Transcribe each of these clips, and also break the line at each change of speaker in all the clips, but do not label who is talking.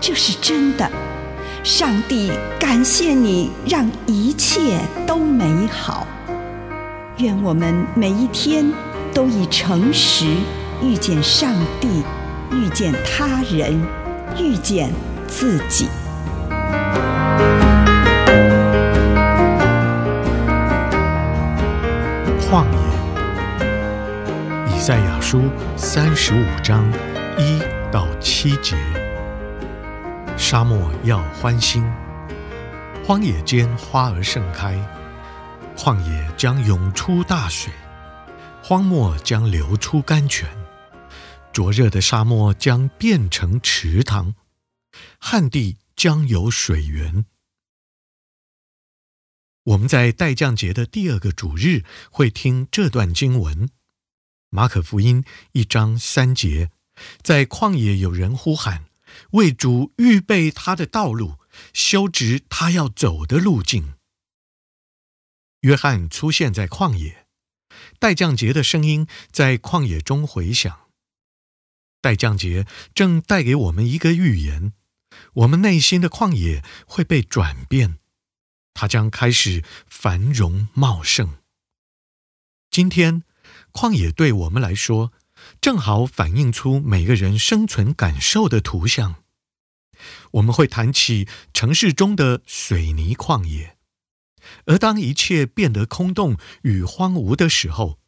这是真的，上帝感谢你，让一切都美好。愿我们每一天都以诚实遇见上帝，遇见他人，遇见自己。
旷野，以赛亚书三十五章一到七节。沙漠要欢欣，荒野间花儿盛开，旷野将涌出大水，荒漠将流出甘泉，灼热的沙漠将变成池塘，旱地将有水源。我们在待降节的第二个主日会听这段经文，马可福音一章三节，在旷野有人呼喊。为主预备他的道路，修直他要走的路径。约翰出现在旷野，戴降节的声音在旷野中回响。戴降节正带给我们一个预言：我们内心的旷野会被转变，它将开始繁荣茂盛。今天，旷野对我们来说，正好反映出每个人生存感受的图像。我们会谈起城市中的水泥旷野，而当一切变得空洞与荒芜的时候，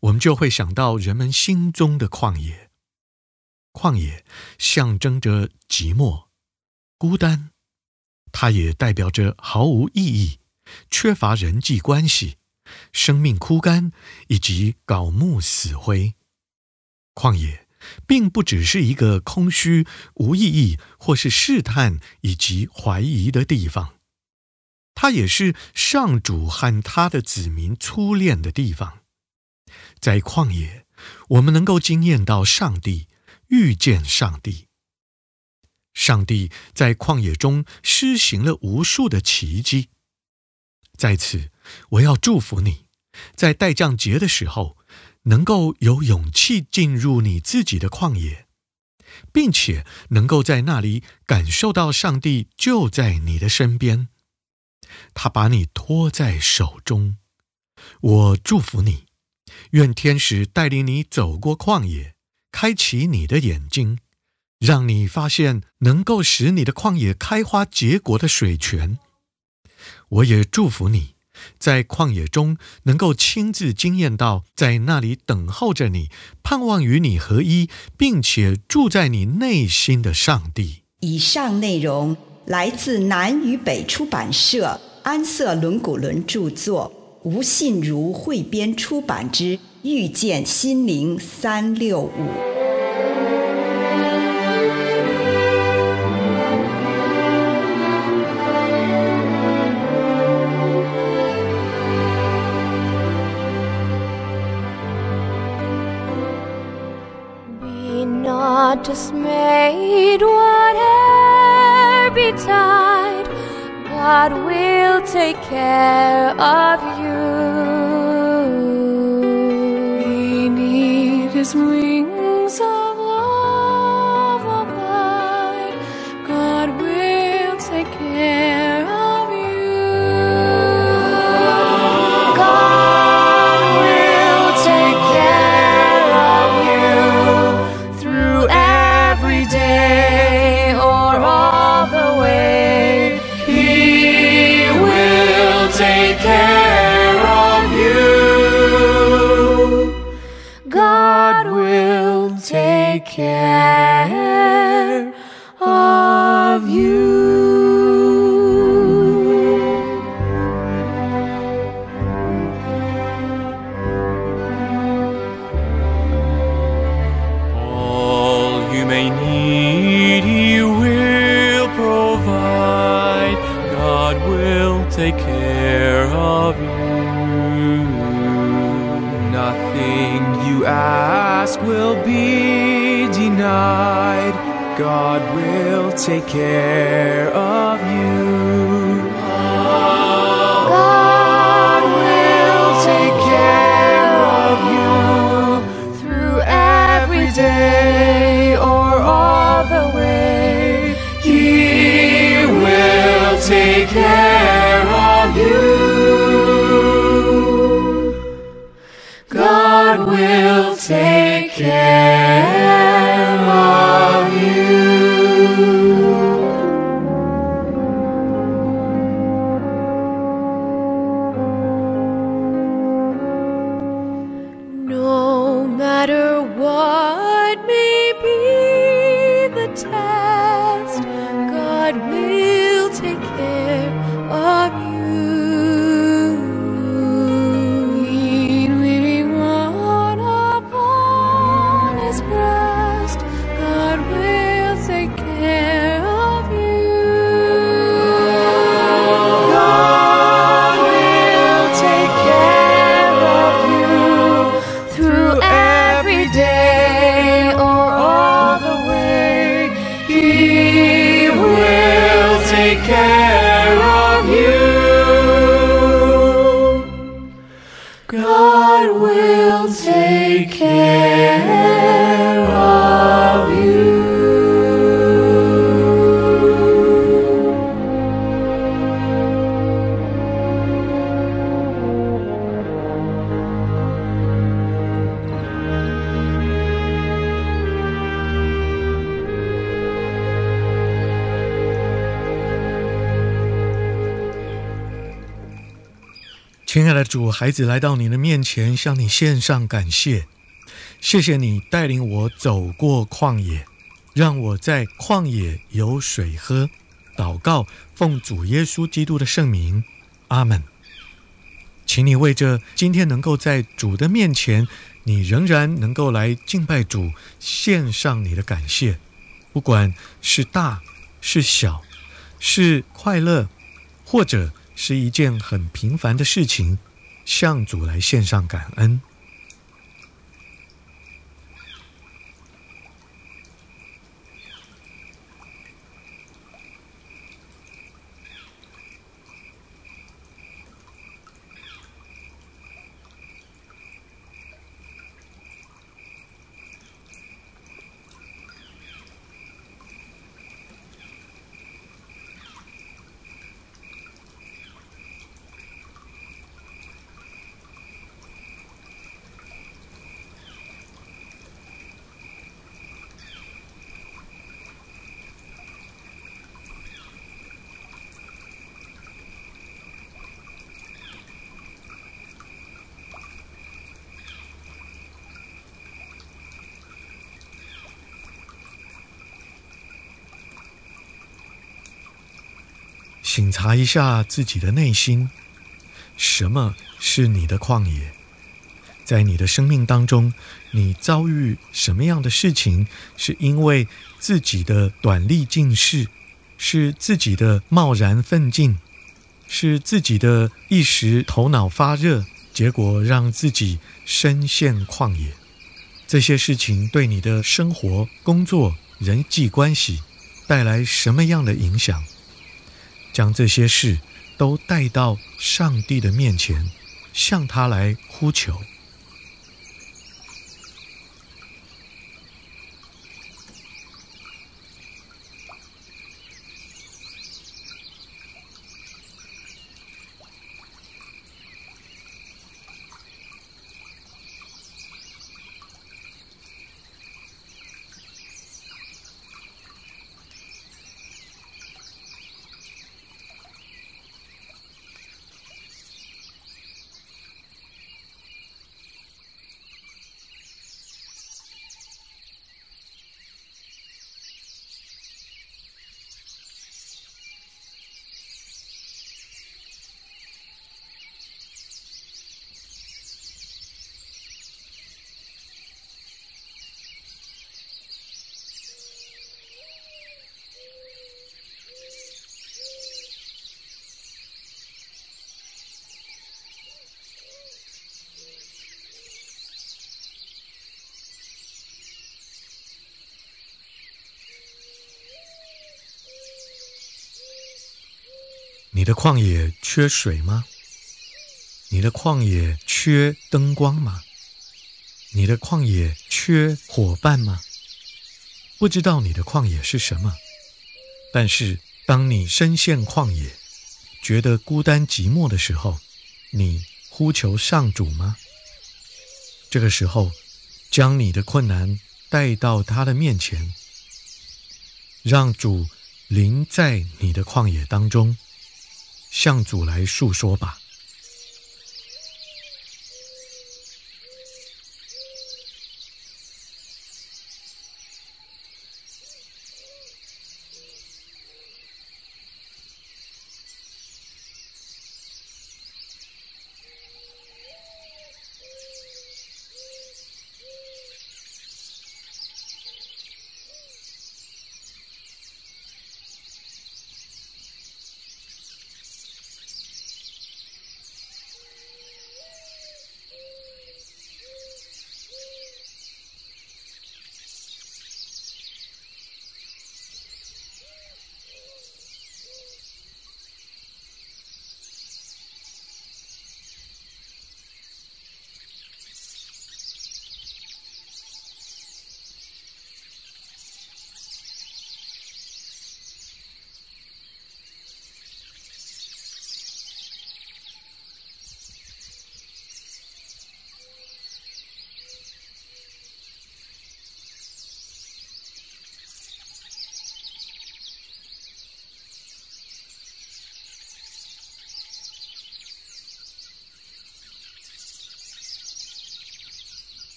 我们就会想到人们心中的旷野。旷野象征着寂寞、孤单，它也代表着毫无意义、缺乏人际关系、生命枯干以及槁木死灰。旷野并不只是一个空虚、无意义，或是试探以及怀疑的地方，它也是上主和他的子民初恋的地方。在旷野，我们能够惊艳到上帝，遇见上帝。上帝在旷野中施行了无数的奇迹。在此，我要祝福你，在待降节的时候，能够有勇气进入你自己的旷野，并且能够在那里感受到上帝就在你的身边，他把你托在手中。我祝福你，愿天使带领你走过旷野，开启你的眼睛，让你发现能够使你的旷野开花结果的水泉。我也祝福你。在旷野中，能够亲自经验到在那里等候着你、盼望与你合一，并且住在你内心的上帝。
以上内容来自南与北出版社安瑟伦古伦著作，吴信如汇编出版之《遇见心灵三六五》。
just made whatever betide, God will take care of you. We need His. you. All you may need, He will provide. God will take care of you.
Nothing you ask will be denied God will take care of you. God will take care of you
through every day God will take care
亲爱的主，孩子来到你的面前，向你献上感谢。谢谢你带领我走过旷野，让我在旷野有水喝。祷告，奉主耶稣基督的圣名，阿门。请你为着今天能够在主的面前，你仍然能够来敬拜主，献上你的感谢。不管是大是小，是快乐，或者是一件很平凡的事情，向主来献上感恩。省察一下自己的内心，什么是你的旷野？在你的生命当中，你遭遇什么样的事情，是因为自己的短力近视，是自己的贸然奋进，是自己的一时头脑发热，结果让自己身陷旷野？这些事情对你的生活、工作、人际关系带来什么样的影响？将这些事都带到上帝的面前，向他来呼求。你的旷野缺水吗？你的旷野缺灯光吗？你的旷野缺伙伴吗？不知道你的旷野是什么，但是当你身陷旷野，觉得孤单寂寞的时候，你呼求上主吗？这个时候，将你的困难带到他的面前，让主临在你的旷野当中，向主来述说吧。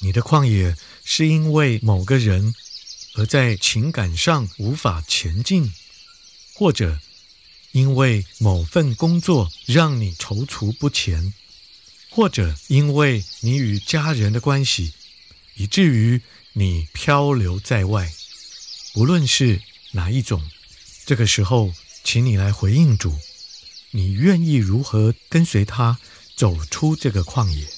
你的旷野是因为某个人而在情感上无法前进，或者因为某份工作让你踌躇不前，或者因为你与家人的关系，以至于你漂流在外。无论是哪一种，这个时候，请你来回应主，你愿意如何跟随他走出这个旷野？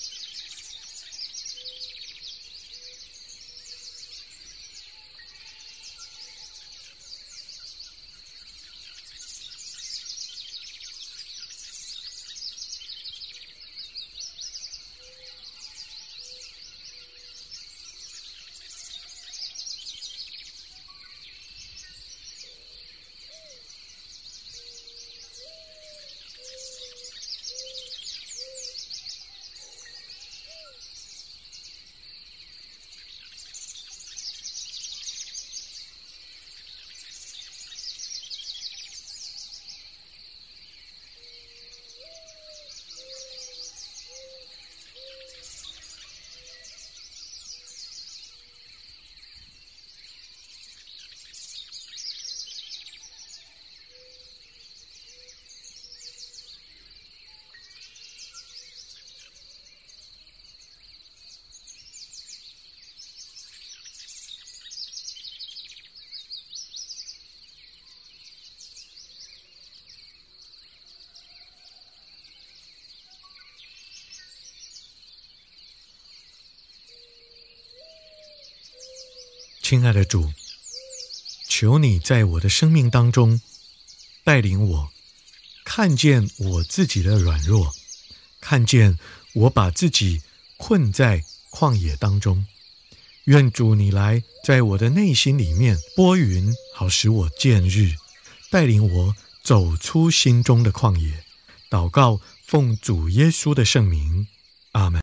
亲爱的主，求你在我的生命当中带领我，看见我自己的软弱，看见我把自己困在旷野当中。愿主你来在我的内心里面拨云，好使我见日，带领我走出心中的旷野。祷告，奉主耶稣的圣名，阿门。